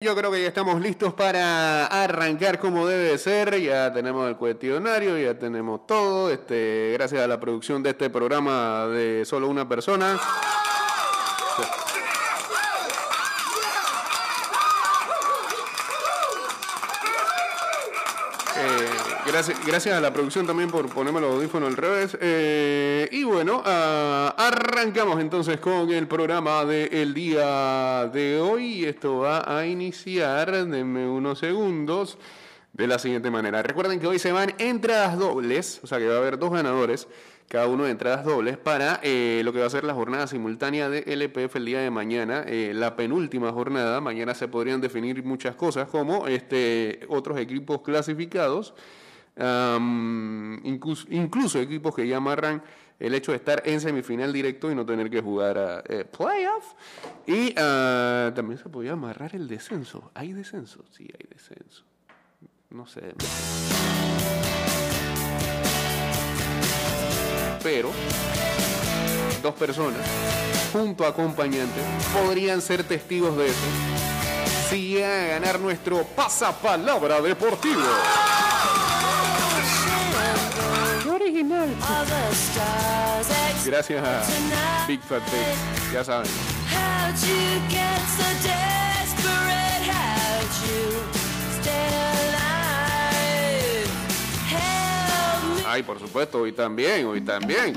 Yo creo que ya estamos listos para arrancar como debe ser. Ya tenemos el cuestionario, ya tenemos todo. Este, gracias a la producción de este programa de solo una persona. Gracias, a la producción también por ponerme los audífonos al revés. Eh, y bueno, ah, arrancamos entonces con el programa del día de hoy. Esto va a iniciar, denme unos segundos, de la siguiente manera. Recuerden que hoy se van entradas dobles, o sea que va a haber dos ganadores cada uno de entradas dobles para eh, lo que va a ser la jornada simultánea de LPF el día de mañana, eh, la penúltima jornada. Mañana se podrían definir muchas cosas como este, otros equipos clasificados, incluso, equipos que ya amarran el hecho de estar en semifinal directo y no tener que jugar a eh, playoff. Y ah, también se podría amarrar el descenso. ¿Hay descenso? Sí, hay descenso. No sé. pero dos personas junto a acompañantes podrían ser testigos de eso si llega a ganar nuestro pasapalabra deportivo. Gracias a Big Fat Big, ya saben. Ay, por supuesto, hoy también, hoy también.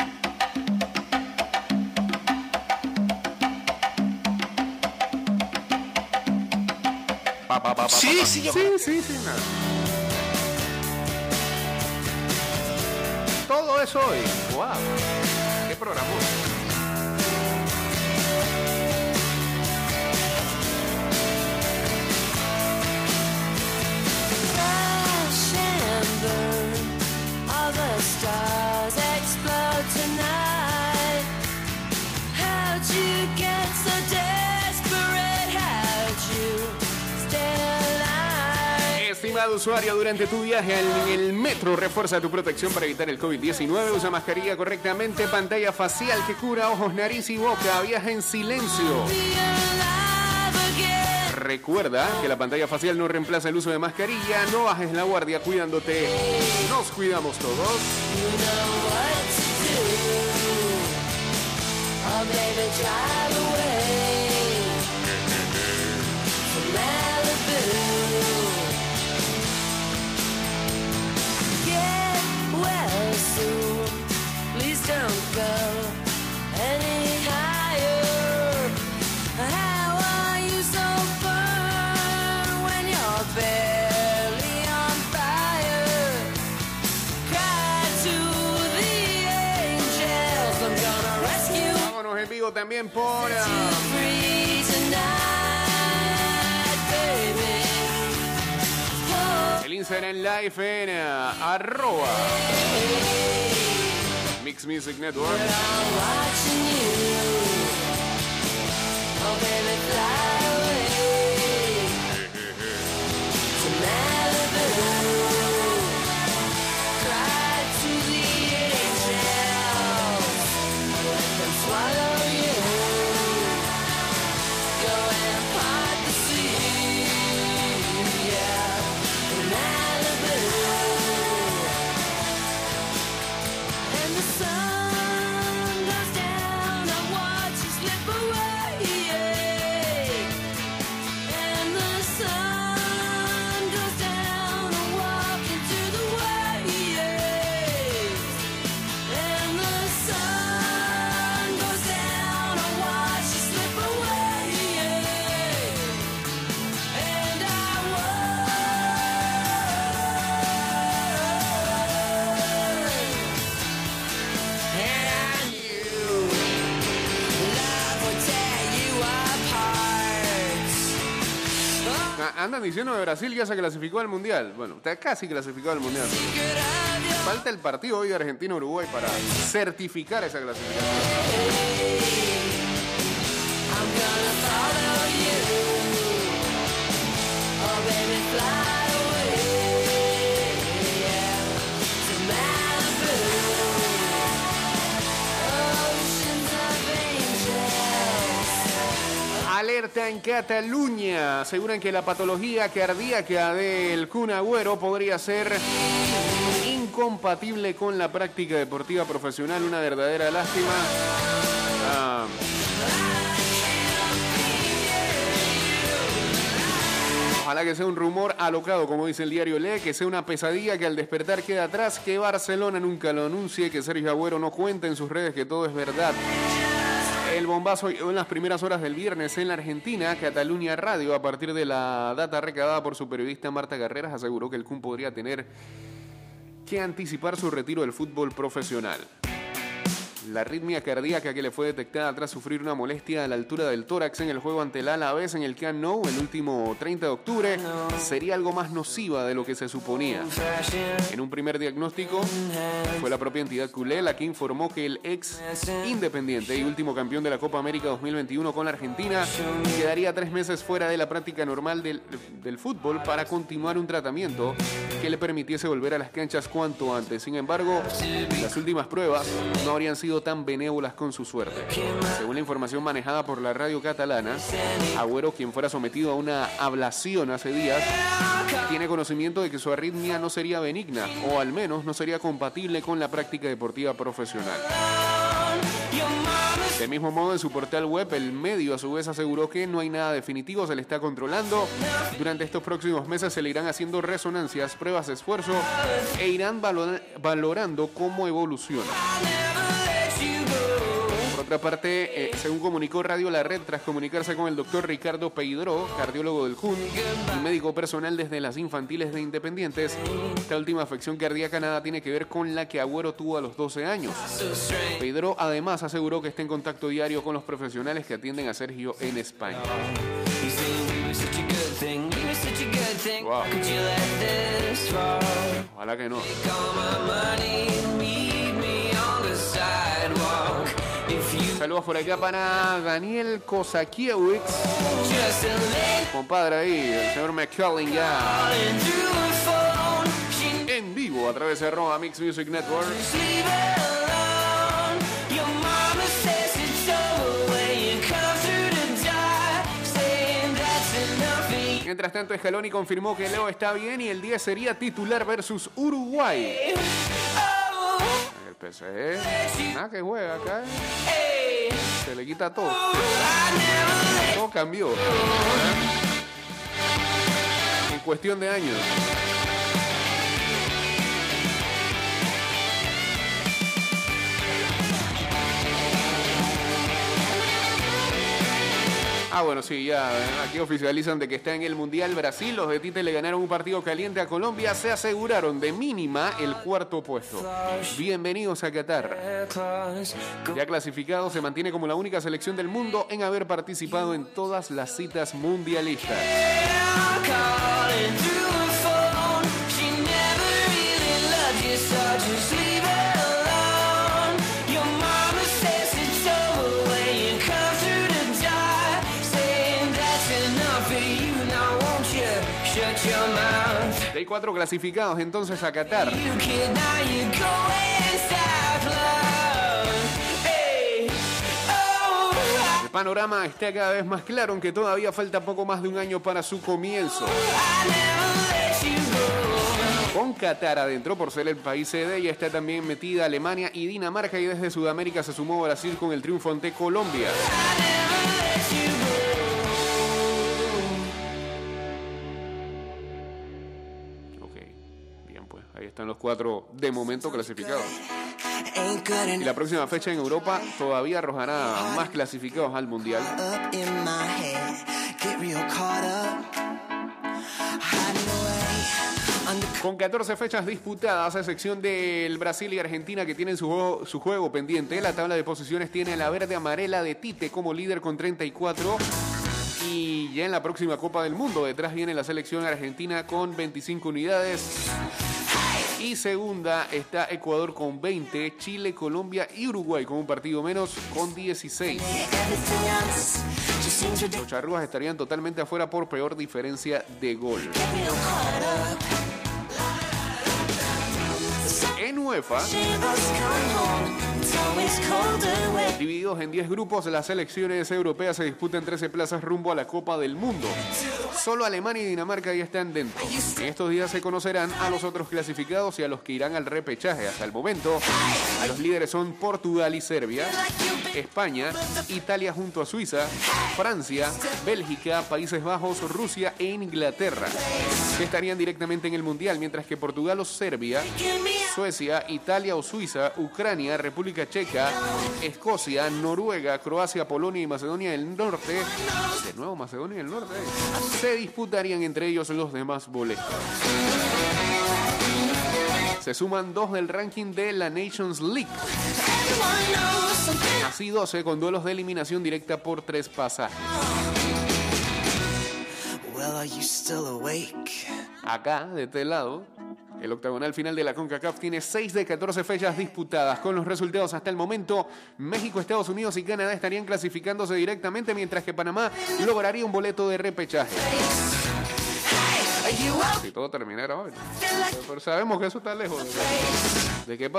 Pa, pa, pa, pa, Sí, pa, pa. sí, yo- sí, sí, sí, nada. Eso hoy. Wow. Qué programa. Crash and burn. All the stars Estimado usuario, durante tu viaje en el metro, refuerza tu protección para evitar el COVID-19. Usa mascarilla correctamente, pantalla facial que cura ojos, nariz y boca. Viaja en silencio. Recuerda que la pantalla facial no reemplaza el uso de mascarilla. No bajes la guardia cuidándote. Nos cuidamos todos. También por ah, el Instagram Live en ah, arroba Mix Music Network. Oh, baby, Andan diciendo que Brasil ya se clasificó al Mundial. Bueno, está casi clasificado al Mundial. Falta el partido hoy de Argentina-Uruguay para certificar esa clasificación. Alerta en Cataluña. Aseguran que la patología cardíaca del Kun Agüero podría ser incompatible con la práctica deportiva profesional. Una verdadera lástima. Ah, Ojalá que sea un rumor alocado, como dice el diario Le, que sea una pesadilla que al despertar queda atrás, que Barcelona nunca lo anuncie, que Sergio Agüero no cuente en sus redes que todo es verdad. El bombazo en las primeras horas del viernes en la Argentina. Cataluña Radio, a partir de la data recabada por su periodista Marta Carreras, aseguró que el Kun podría tener que anticipar su retiro del fútbol profesional. La arritmia cardíaca que le fue detectada tras sufrir una molestia a la altura del tórax en el juego ante el Alavés en el Camp Nou el último 30 de octubre sería algo más nociva de lo que se suponía. En un primer diagnóstico fue la propia entidad culé la que informó que el ex independiente y último campeón de la Copa América 2021 con la Argentina quedaría tres meses fuera de la práctica normal del, del fútbol para continuar un tratamiento que le permitiese volver a las canchas cuanto antes. Sin embargo, las últimas pruebas no habrían sido tan benévolas con su suerte. Según la información manejada por la radio catalana, Agüero, quien fuera sometido a una ablación hace días, tiene conocimiento de que su arritmia no sería benigna, o al menos no sería compatible con la práctica deportiva profesional. Del mismo modo, en su portal web, el medio a su vez aseguró que no hay nada definitivo, se le está controlando. Durante estos próximos meses se le irán haciendo resonancias, pruebas de esfuerzo e irán valora- valorando cómo evoluciona. Otra parte, eh, según comunicó Radio La Red, tras comunicarse con el doctor Ricardo Peidró, cardiólogo del JUN y médico personal desde las infantiles de Independientes, esta última afección cardíaca nada tiene que ver con la que Agüero tuvo a los 12 años. Pedro además aseguró que está en contacto diario con los profesionales que atienden a Sergio en España. Wow. Ojalá que no. Saludos por acá para Daniel Kosakiewicz, compadre ahí, el señor McCulling ya en vivo a través de Roma Mix Music Network. Mientras tanto, Scaloni confirmó que Leo está bien y el día sería titular versus Uruguay. El PSG, nada que juega acá. Se le quita todo. Todo cambió. En cuestión de años. Ah, bueno, sí, ya eh, aquí oficializan de que está en el Mundial Brasil. Los de Tite le ganaron un partido caliente a Colombia. Se aseguraron de mínima el cuarto puesto. Bienvenidos a Qatar. Ya clasificado, se mantiene como la única selección del mundo en haber participado en todas las citas mundialistas. Hay cuatro clasificados entonces a Qatar. Oh, El panorama está cada vez más claro, aunque todavía falta poco más de un año para su comienzo. Con Qatar adentro por ser el país sede, ya está también metida Alemania y Dinamarca y desde Sudamérica se sumó Brasil con el triunfo ante Colombia. Están los cuatro de momento clasificados. Y la próxima fecha en Europa todavía arrojará más clasificados al Mundial. Con 14 fechas disputadas, a excepción del Brasil y Argentina que tienen su juego, su juego pendiente, la tabla de posiciones tiene la verde amarela de Tite como líder con 34. Y ya en la próxima Copa del Mundo, detrás viene la selección argentina con 25 unidades. Y segunda está Ecuador con 20, Chile, Colombia y Uruguay con un partido menos con 16. everything else. Just seems ridiculous. Los charrúas estarían totalmente afuera por peor diferencia de gol. Divididos en 10 grupos, las selecciones europeas se disputan 13 plazas rumbo a la Copa del Mundo. Solo Alemania y Dinamarca ya están dentro. En estos días se conocerán a los otros clasificados y a los que irán al repechaje. Hasta el momento, los líderes son Portugal y Serbia, España, Italia junto a Suiza, Francia, Bélgica, Países Bajos, Rusia e Inglaterra, estarían directamente en el Mundial, mientras que Portugal o Serbia Suecia, Italia o Suiza, Ucrania, República Checa, Escocia, Noruega, Croacia, Polonia y Macedonia del Norte, de nuevo Macedonia del Norte, se disputarían entre ellos los demás boletos. Se suman dos del ranking de la Nations League, así 12 con duelos de eliminación directa por tres pasajes. Acá, de este lado, el octagonal final de la CONCACAF tiene 6 de 14 fechas disputadas. Con los resultados hasta el momento, México, Estados Unidos y Canadá estarían clasificándose directamente, mientras que Panamá lograría un boleto de repechaje. Si todo terminara hoy. Pero sabemos que eso está lejos de? I'm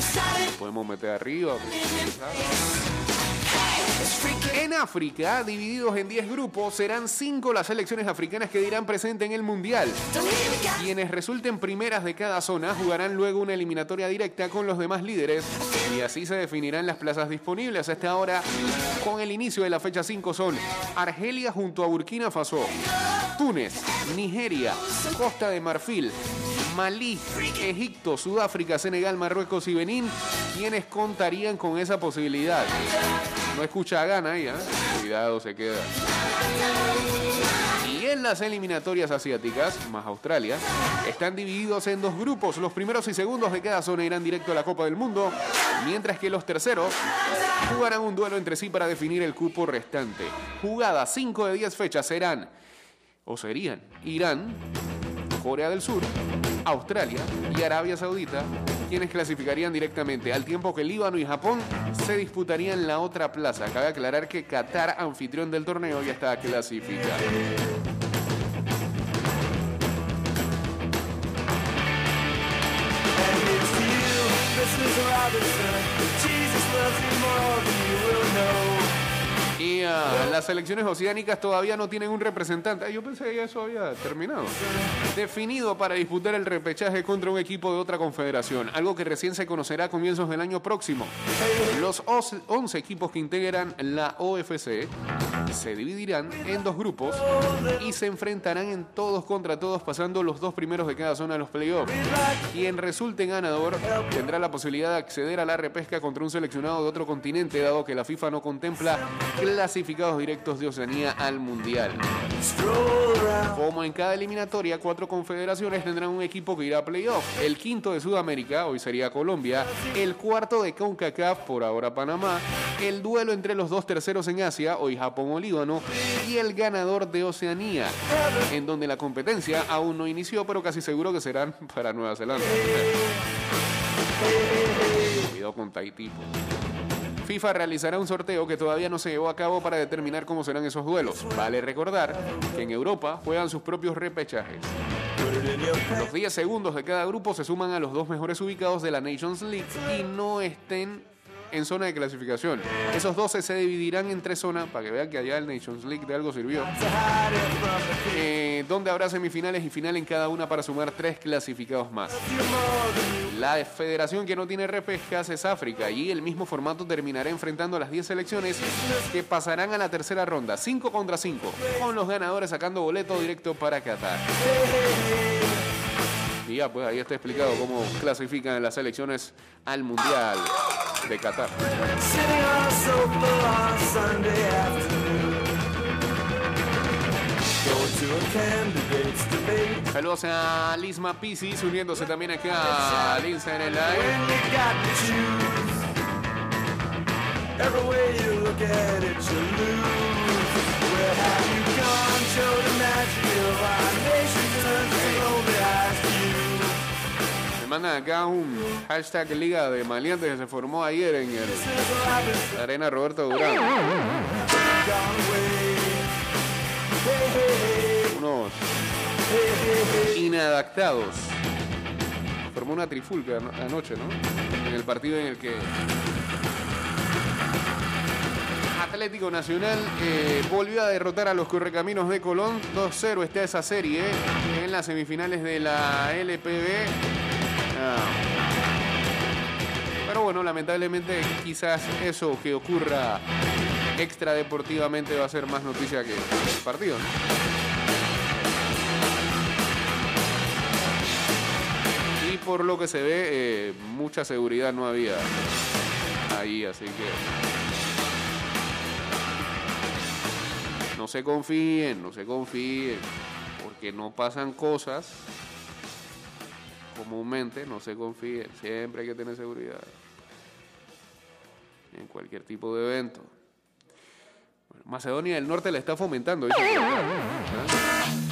starting Podemos meter arriba. En África, divididos en 10 grupos, serán 5 las selecciones africanas que dirán presente en el Mundial. Quienes resulten primeras de cada zona jugarán luego una eliminatoria directa con los demás líderes y así se definirán las plazas disponibles. Hasta ahora, con el inicio de la fecha 5 son Argelia junto a Burkina Faso, Túnez, Nigeria, Costa de Marfil, Malí, Egipto, Sudáfrica, Senegal, Marruecos y Benín, quienes contarían con esa posibilidad. No escucha a Gana ahí, ¿eh? Cuidado, se queda. Y en las eliminatorias asiáticas, más Australia, están divididos en dos grupos. Los primeros y segundos de cada zona irán directo a la Copa del Mundo, mientras que los terceros jugarán un duelo entre sí para definir el cupo restante. Jugadas 5 de 10 fechas serán, o serían, Irán, Corea del Sur, Australia y Arabia Saudita, quienes clasificarían directamente, al tiempo que Líbano y Japón se disputarían la otra plaza. Cabe aclarar que Qatar, anfitrión del torneo, ya está clasificado. Las selecciones oceánicas todavía no tienen un representante. Ah, Yo pensé que eso había terminado. Definido para disputar el repechaje contra un equipo de otra confederación, algo que recién se conocerá a comienzos del año próximo. Los os- 11 equipos que integran la OFC se dividirán en dos grupos y se enfrentarán en todos contra todos pasando los dos primeros de cada zona a los playoffs. Quien resulte ganador tendrá la posibilidad de acceder a la repesca contra un seleccionado de otro continente, dado que la FIFA no contempla clasificados directos de Oceanía al Mundial. Como en cada eliminatoria, cuatro confederaciones tendrán un equipo que irá a playoff. El quinto de Sudamérica, hoy sería Colombia. El cuarto de CONCACAF, por ahora Panamá. El duelo entre los dos terceros en Asia, hoy Japón o Líbano. Y el ganador de Oceanía, en donde la competencia aún no inició, pero casi seguro que serán para Nueva Zelanda. Cuidado con Tahití. FIFA realizará un sorteo que todavía no se llevó a cabo para determinar cómo serán esos duelos. Vale recordar que en Europa juegan sus propios repechajes. Los 10 segundos de cada grupo se suman a los dos mejores ubicados de la Nations League y no estén en zona de clasificación. Esos 12 se dividirán en tres zonas, para que vean que allá el Nations League de algo sirvió, eh, donde habrá semifinales y final en cada una para sumar tres clasificados más. La federación que no tiene repescas es África y el mismo formato terminará enfrentando a las 10 selecciones que pasarán a la tercera ronda, 5 contra 5, con los ganadores sacando boleto directo para Qatar. Y ya, pues ahí está explicado cómo clasifican las selecciones al Mundial de Qatar. Saludos a Lisma Pisis uniéndose también acá a Lince en el live. Acá un hashtag Liga de Maleantes que se formó ayer en el, Arena Roberto Durán. Unos inadaptados formó una trifulca ano- anoche, ¿no? En el partido en el que Atlético Nacional eh, volvió a derrotar a los Correcaminos de Colón. 2-0 está esa serie en las semifinales de la LPB. Ah. Pero bueno, lamentablemente quizás eso que ocurra extradeportivamente va a ser más noticia que el partido. Y por lo que se ve, eh, mucha seguridad no había ahí, así que no se confíen, no se confíen, porque no pasan cosas comúnmente, no se confíen, siempre hay que tener seguridad en cualquier tipo de evento. Bueno, Macedonia del Norte la está fomentando. dice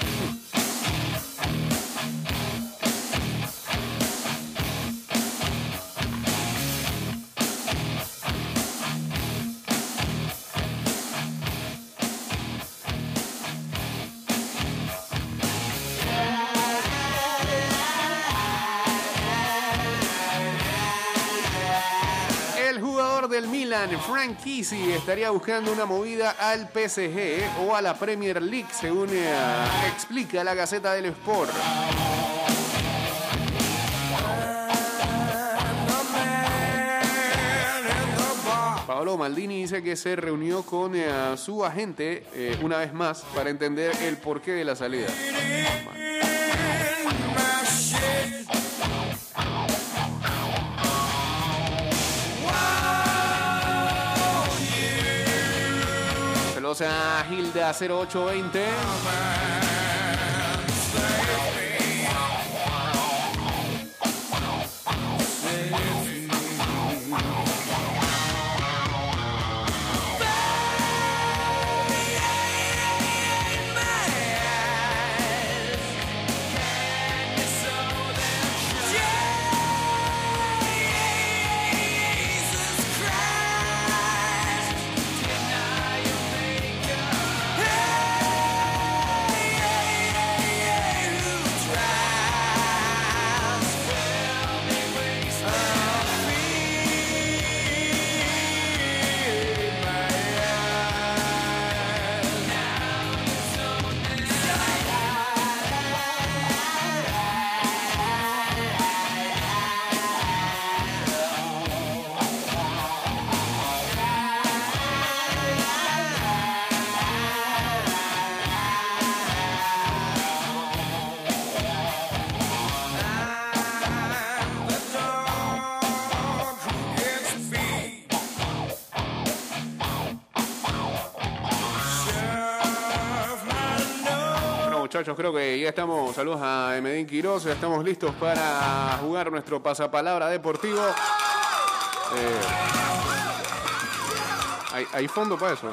Frank Kisi, estaría buscando una movida al PSG eh, o a la Premier League, según eh, explica la Gaceta del Sport. Paolo Maldini dice que se reunió con eh, su agente una vez más para entender el porqué de la salida. Saludos a Hilda 0820. Muchachos, creo que ya estamos. Saludos a Medín Quiroz. Ya estamos listos para jugar nuestro pasapalabra deportivo. Eh, hay, hay fondo para eso.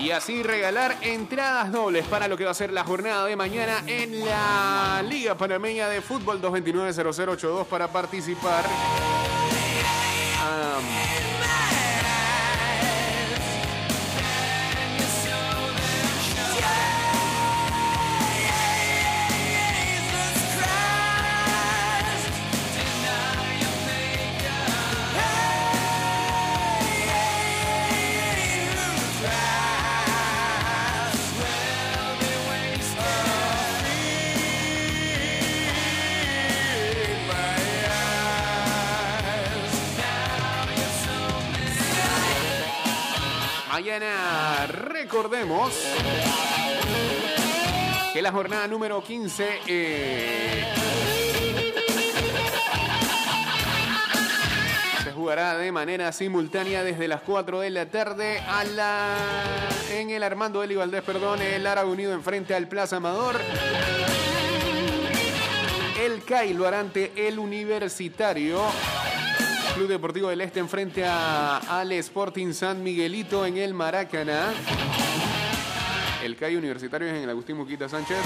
Y así regalar entradas dobles para lo que va a ser la jornada de mañana en la Liga Panameña de Fútbol 229-0082 para participar. Mañana recordemos que la jornada número 15 eh, se jugará de manera simultánea desde las 4 de la tarde a la, en el Armando Eli perdón, el Árabe Unido enfrente al Plaza Amador. El CAI lo el Universitario. Club Deportivo del Este enfrente a, al Sporting San Miguelito en el Maracaná. El CAI Universitario es en el Agustín Muquita Sánchez.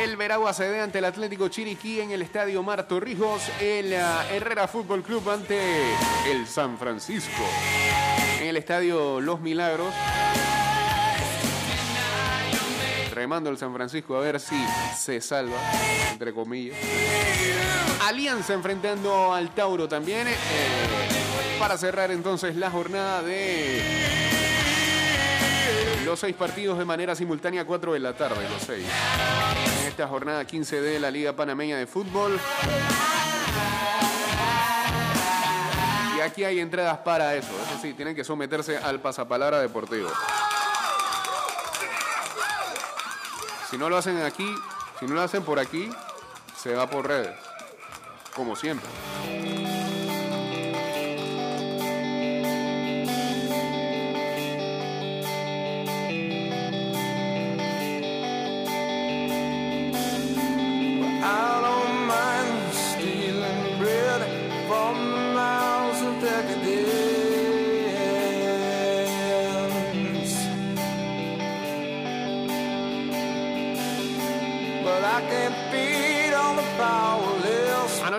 El Veragua cede ante el Atlético Chiriquí en el Estadio Mar Torrijos. El ah, Herrera Fútbol Club ante el San Francisco en el Estadio Los Milagros. Remando el San Francisco a ver si se salva, entre comillas. Alianza enfrentando al Tauro también. eh, para cerrar entonces la jornada de los seis partidos de manera simultánea, 4 de la tarde, los seis. En esta jornada 15 de la Liga Panameña de Fútbol. Y aquí hay entradas para eso. Eso sí, tienen que someterse al pasapalabra deportivo. Si no lo hacen aquí, si no lo hacen por aquí, se va por redes. Como siempre.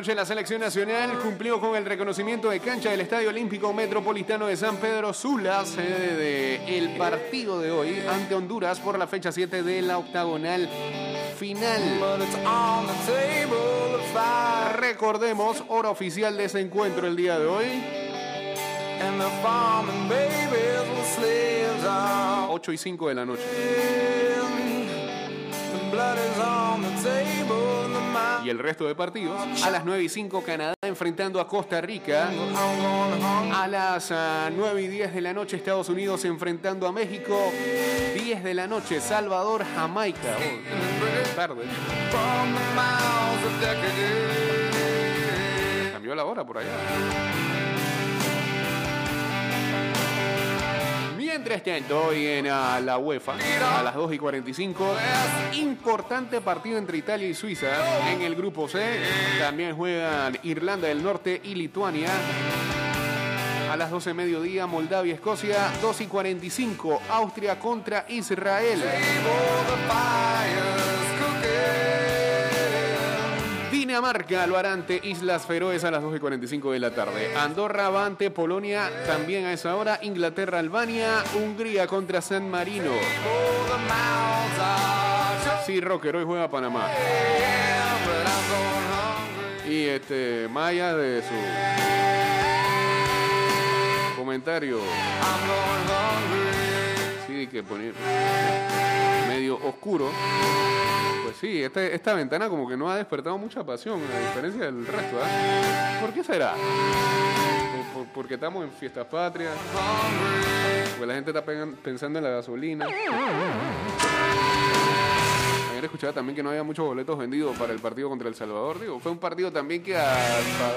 Anoche la selección nacional cumplió con el reconocimiento de cancha del Estadio Olímpico Metropolitano de San Pedro Sula, sede del partido de hoy ante Honduras por la fecha 7 de la octagonal final. Recordemos, hora oficial de ese encuentro el día de hoy, And the farming babies will slaves are 8 y 5 de la noche. Y el resto de partidos, a las 9 y 5 Canadá enfrentando a Costa Rica. A las ah, 9 y 10 de la noche Estados Unidos enfrentando a México. 10 de la noche Salvador, Jamaica. Oh, tarde. Cambió la hora por allá. Mientras tanto, hoy en ah, la UEFA, a las 2 y 45, importante partido entre Italia y Suiza en el grupo C. También juegan Irlanda del Norte y Lituania. A las 12 de mediodía, Moldavia, Escocia. 2 y 45, Austria contra Israel. Dinamarca lo hará Islas Feroes a las 2 y 45 de la tarde. Andorra va ante Polonia también a esa hora. Inglaterra, Albania. Hungría contra San Marino. Sí, Rocker, hoy juega Panamá. Y este, Maya de su comentario. Sí, que poner medio oscuro. Pues sí, este- esta ventana como que no ha despertado mucha pasión, a diferencia del resto. ¿ah? ¿Por qué será? Por- porque estamos en fiestas patrias, porque la gente está pensando en la gasolina. Ayer escuchaba también que no había muchos boletos vendidos para el partido contra El Salvador. Digo, fue un partido también que a,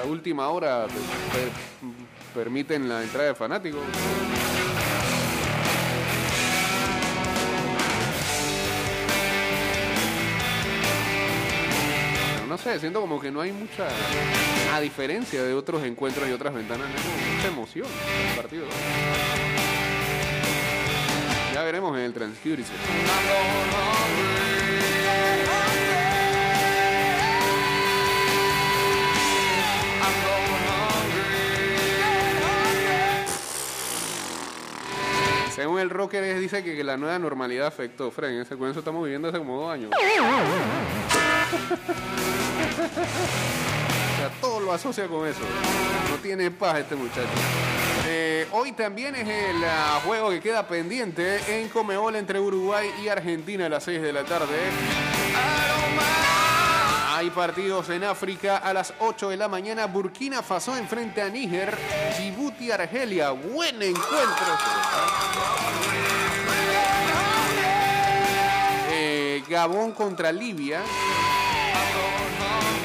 a última hora per- permiten la entrada de fanáticos. Sé, siento como que no hay mucha, a diferencia de otros encuentros y otras ventanas, no hay mucha emoción en el partido. Ya veremos en el transcurso. Según el rocker dice que, la nueva normalidad afectó. Fren, ese eso estamos viviendo hace como dos años. Todo lo asocia con eso. No tiene paz este muchacho. Eh, hoy también es el ah, juego que queda pendiente en Comebol entre Uruguay y Argentina a las 6 de la tarde. Hay partidos en África a las 8 de la mañana. Burkina Faso enfrente a Níger. Djibouti, Argelia. Buen encuentro. Eh, Gabón contra Libia.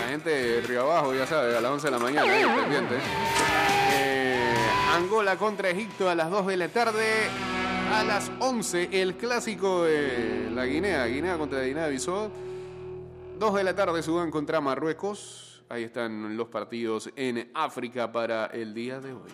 La gente de Río Abajo, ya sabe, a las 11 de la mañana, pendiente. Eh, Angola contra Egipto a las 2 de la tarde. A las 11, el clásico de la Guinea. Guinea contra Guinea-Bissau. 2 de la tarde, Sudán contra Marruecos. Ahí están los partidos en África para el día de hoy.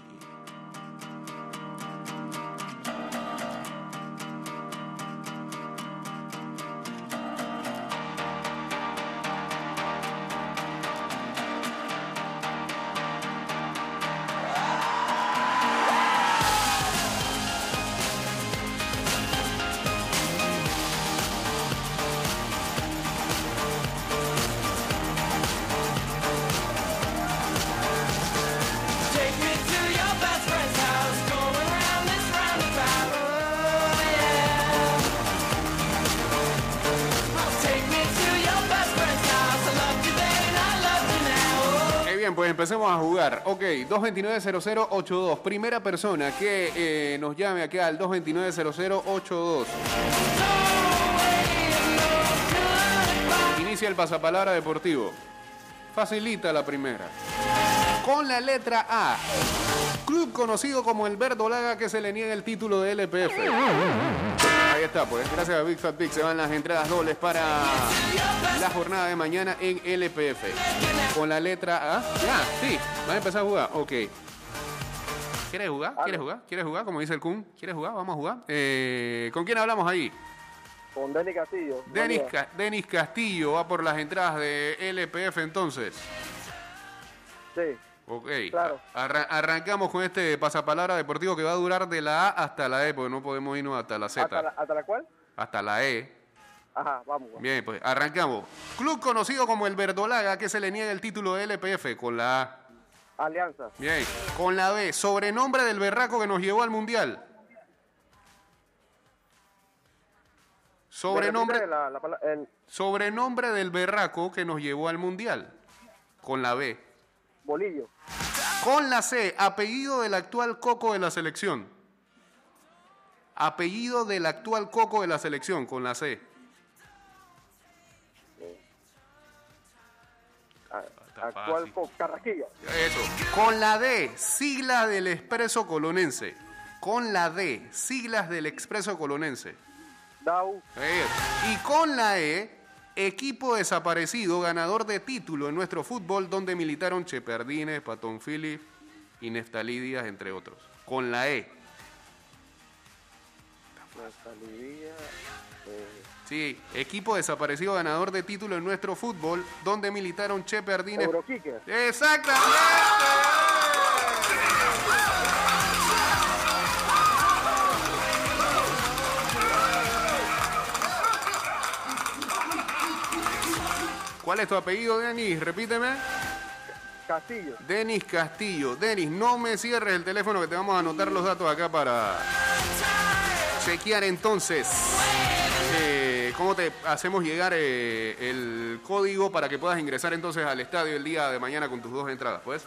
Empecemos a jugar. Ok, 229-0082. Primera persona que eh, nos llame acá al 229-0082. Inicia el pasapalabra deportivo. Facilita la primera. Con la letra A. Club conocido como el Verdolaga que se le niega el título de LPF. Ahí está, pues. Gracias a Big Fat Big se van las entradas dobles para la jornada de mañana en LPF. Con la letra A. Ya, sí. Van a empezar a jugar. Ok. ¿Quieres jugar? ¿Quieres jugar? ¿Quieres jugar? Como dice el Kun. ¿Quieres jugar? Vamos a jugar. Eh, ¿Con quién hablamos ahí? Con Denny Castillo. Denis. Ca- Denis Castillo va por las entradas de LPF entonces. Sí. Ok. Claro. Arra- arrancamos con este pasapalabra deportivo que va a durar de la A hasta la E, porque no podemos irnos hasta la Z. ¿Hasta la, ¿Hasta la cual? Hasta la E. Ajá, vamos. vamos. Bien, pues arrancamos. Club conocido como el Verdolaga que se le niega el título de LPF con la A. Alianza. Bien. Con la B. Sobrenombre del berraco que nos llevó al mundial. Sobrenombre, ¿Me repite La, la pala- el sobrenombre del berraco que nos llevó al mundial. Con la B. bolillo. Con la C, apellido del actual coco de la selección. Apellido del actual coco de la selección, con la C. A- Está actual fácil. co- Carrasquilla. Eso. Con la D, sigla del expreso colonense. Con la D, siglas del expreso colonense. Dau. Eh, Y con la E, equipo desaparecido, ganador de título en nuestro fútbol, donde militaron Cheperdines, Patón Philip y Neftalí Díaz, entre otros. Con la E. Eh, Sí, equipo desaparecido ganador de título en nuestro fútbol, donde militaron. Euroquique. ¡Exactamente! ¿Cuál es tu apellido, Denis? Repíteme. Castillo. Denis Castillo. Denis, no me cierres el teléfono que te vamos a anotar los datos acá para chequear entonces eh, cómo te hacemos llegar eh, el código para que puedas ingresar entonces al estadio el día de mañana con tus dos entradas, pues.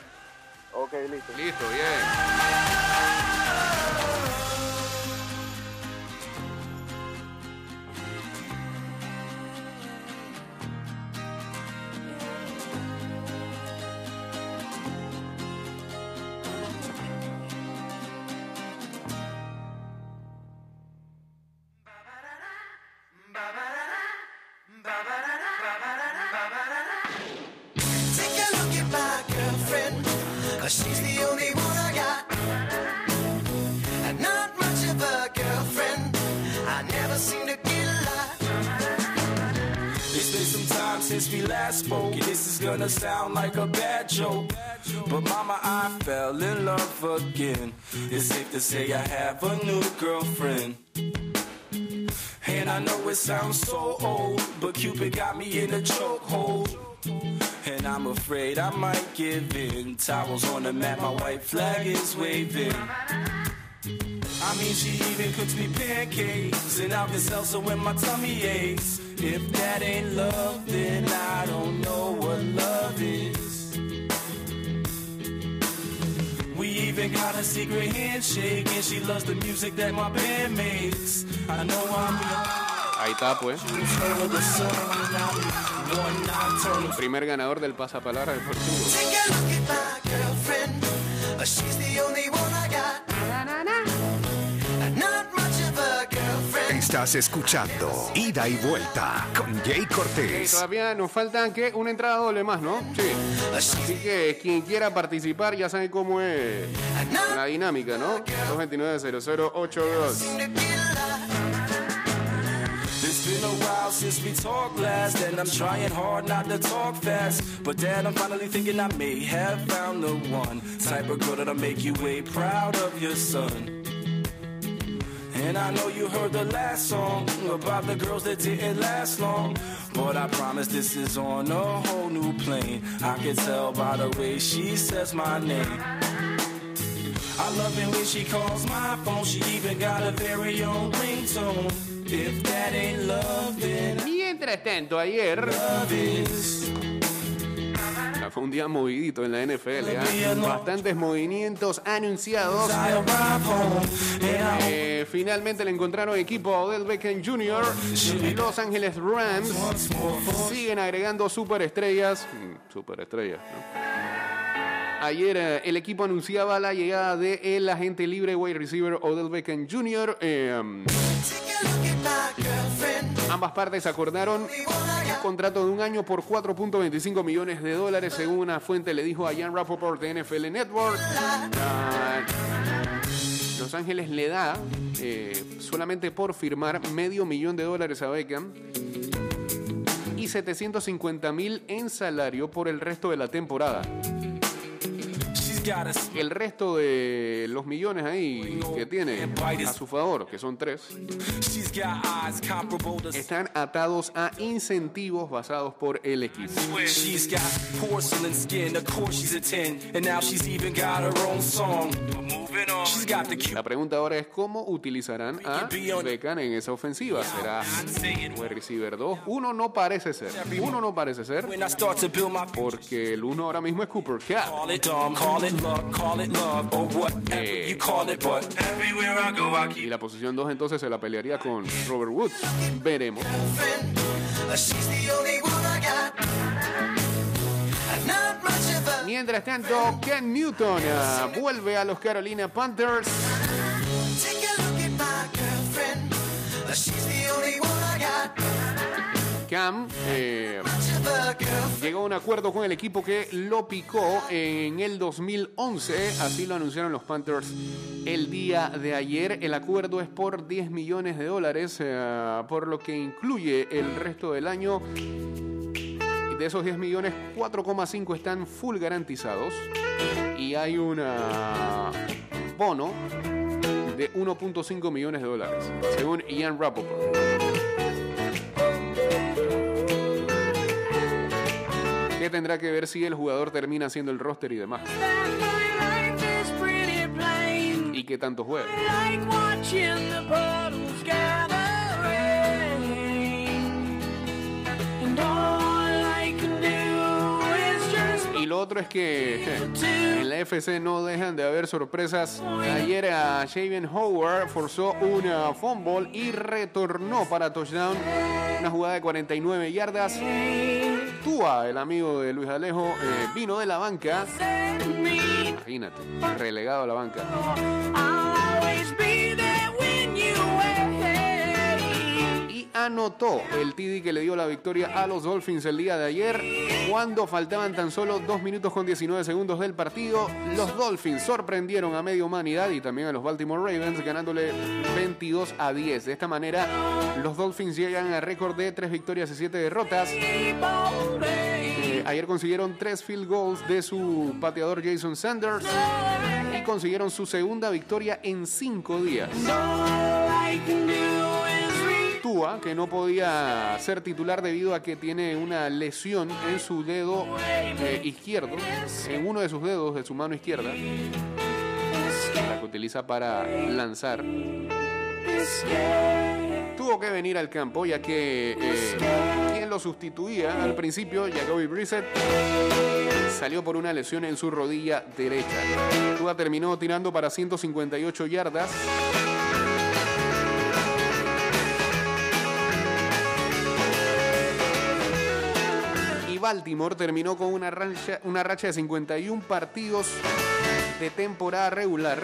Ok, listo. Listo, bien. Spoke, this is gonna sound like a bad joke. But mama, I fell in love again. It's safe to say I have a new girlfriend. And I know it sounds so old, but Cupid got me in a chokehold. And I'm afraid I might give in. Towels on the mat, my white flag is waving. I mean, she even cooks me pancakes and Alka Seltzer when my tummy aches. If that ain't love, then I don't know what love is. We even got a secret handshake, and she loves the music that my band makes. I know I'm Ahí está, pues. over the sun. I'm one nocturnal Primer ganador del pasapalabra. Take Estás escuchando Ida y Vuelta con Jay Cortés. todavía nos faltan que una entrada doble más, ¿no? Sí. Así que quien quiera participar ya sabe cómo es la dinámica, ¿no? 229-0082. seem to get a lot. It's been a while since we talked last, and I'm trying hard not to talk fast. But then I'm finally thinking I may have found the one type of girl that'll make you way proud of your son. And I know you heard the last song about the girls that didn't last long. But I promise this is on a whole new plane. I can tell by the way she says my name. I love it when she calls my phone. She even got a very own ringtone. If that ain't love, then Mientras tanto, ayer, love is. Fue un día movidito en la NFL. ¿ah? Bastantes movimientos anunciados. Eh, finalmente le encontraron equipo a Odell Beckham Jr. Los Ángeles Rams siguen agregando superestrellas. Mm, Superestrellas, ¿no? Ayer eh, el equipo anunciaba la llegada de el agente libre wide receiver Odell Beckham Jr. Eh, ambas partes acordaron un contrato de un año por 4.25 millones de dólares, según una fuente le dijo a Jan Rappaport de NFL Network. Ah, Los Ángeles le da eh, solamente por firmar medio millón de dólares a Beckham y 750 mil en salario por el resto de la temporada. She's got us. El resto de los millones ahí que tiene a su favor, que son tres, están atados a incentivos basados por el equipo. She's got porcelain skin, of course she's a 10. And now she's even got her own song. Moving on. She's got the cute La pregunta ahora es cómo utilizarán a Beckham en esa ofensiva. ¿Será wide receiver 2? Uno no parece ser. Uno no parece ser porque el uno ahora mismo es Cooper Cup. Eh. Y la posición 2 entonces se la pelearía con Robert Woods. Veremos. Mientras tanto, Ken Newton ah, vuelve a los Carolina Panthers. Cam eh, llegó a un acuerdo con el equipo que lo picó en el 2011. Así lo anunciaron los Panthers el día de ayer. El acuerdo es por 10 millones de dólares, eh, por lo que incluye el resto del año. De esos 10 millones, 4,5 están full garantizados. Y hay un bono de 1.5 millones de dólares, según Ian Rappaport. que tendrá que ver si el jugador termina haciendo el roster y demás. Y qué tanto juega. Y lo otro es que en la FC no dejan de haber sorpresas. Ayer a Shaven Howard forzó una fumble y retornó para touchdown. Una jugada de 49 yardas. Tua, el amigo de Luis Alejo, eh, vino de la banca. Imagínate, relegado a la banca. Anotó el TD que le dio la victoria a los Dolphins el día de ayer. Cuando faltaban tan solo 2 minutos con 19 segundos del partido, los Dolphins sorprendieron a media humanidad y también a los Baltimore Ravens, ganándole 22 a 10. De esta manera, los Dolphins llegan a récord de 3 victorias y 7 derrotas. Eh, ayer consiguieron 3 field goals de su pateador Jason Sanders y consiguieron su segunda victoria en 5 días. Tua, que no podía ser titular debido a que tiene una lesión en su dedo eh, izquierdo, en uno de sus dedos de su mano izquierda, la que utiliza para lanzar. Tuvo que venir al campo ya que eh, quien lo sustituía al principio, Jacoby Brissett, salió por una lesión en su rodilla derecha. Tua terminó tirando para 158 yardas. Baltimore terminó con una racha, una racha de 51 partidos de temporada regular.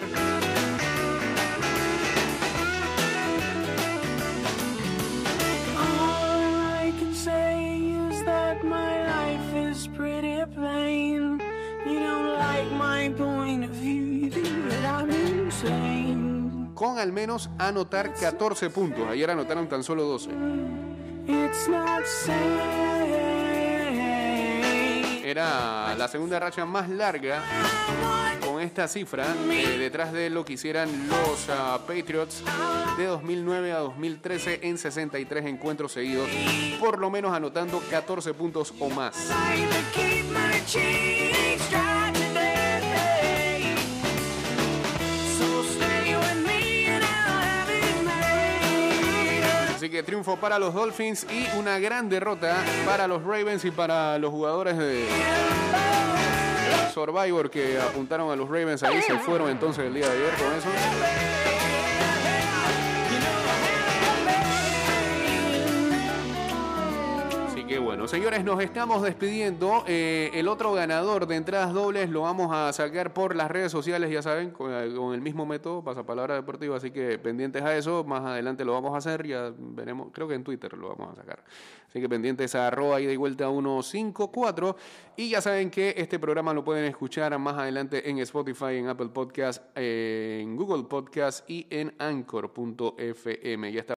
Con al menos anotar 14 puntos. Ayer anotaron tan solo 12. It's not. Era la segunda racha más larga con esta cifra, eh, detrás de lo que hicieran los ah, Patriots de 2009 a 2013 en 63 encuentros seguidos, por lo menos anotando 14 puntos o más. Así que triunfo para los Dolphins y una gran derrota para los Ravens y para los jugadores de Survivor que apuntaron a los Ravens ahí se fueron entonces el día de ayer con eso. Que bueno, señores, nos estamos despidiendo. Eh, el otro ganador de entradas dobles lo vamos a sacar por las redes sociales, ya saben, con, con el mismo método, pasapalabra deportiva, así que pendientes a eso. Más adelante lo vamos a hacer, ya veremos, creo que en Twitter lo vamos a sacar. Así que pendientes a arroba y de vuelta 154. Y ya saben que este programa lo pueden escuchar más adelante en Spotify, en Apple Podcast, en Google Podcast y en Anchor.fm. Ya está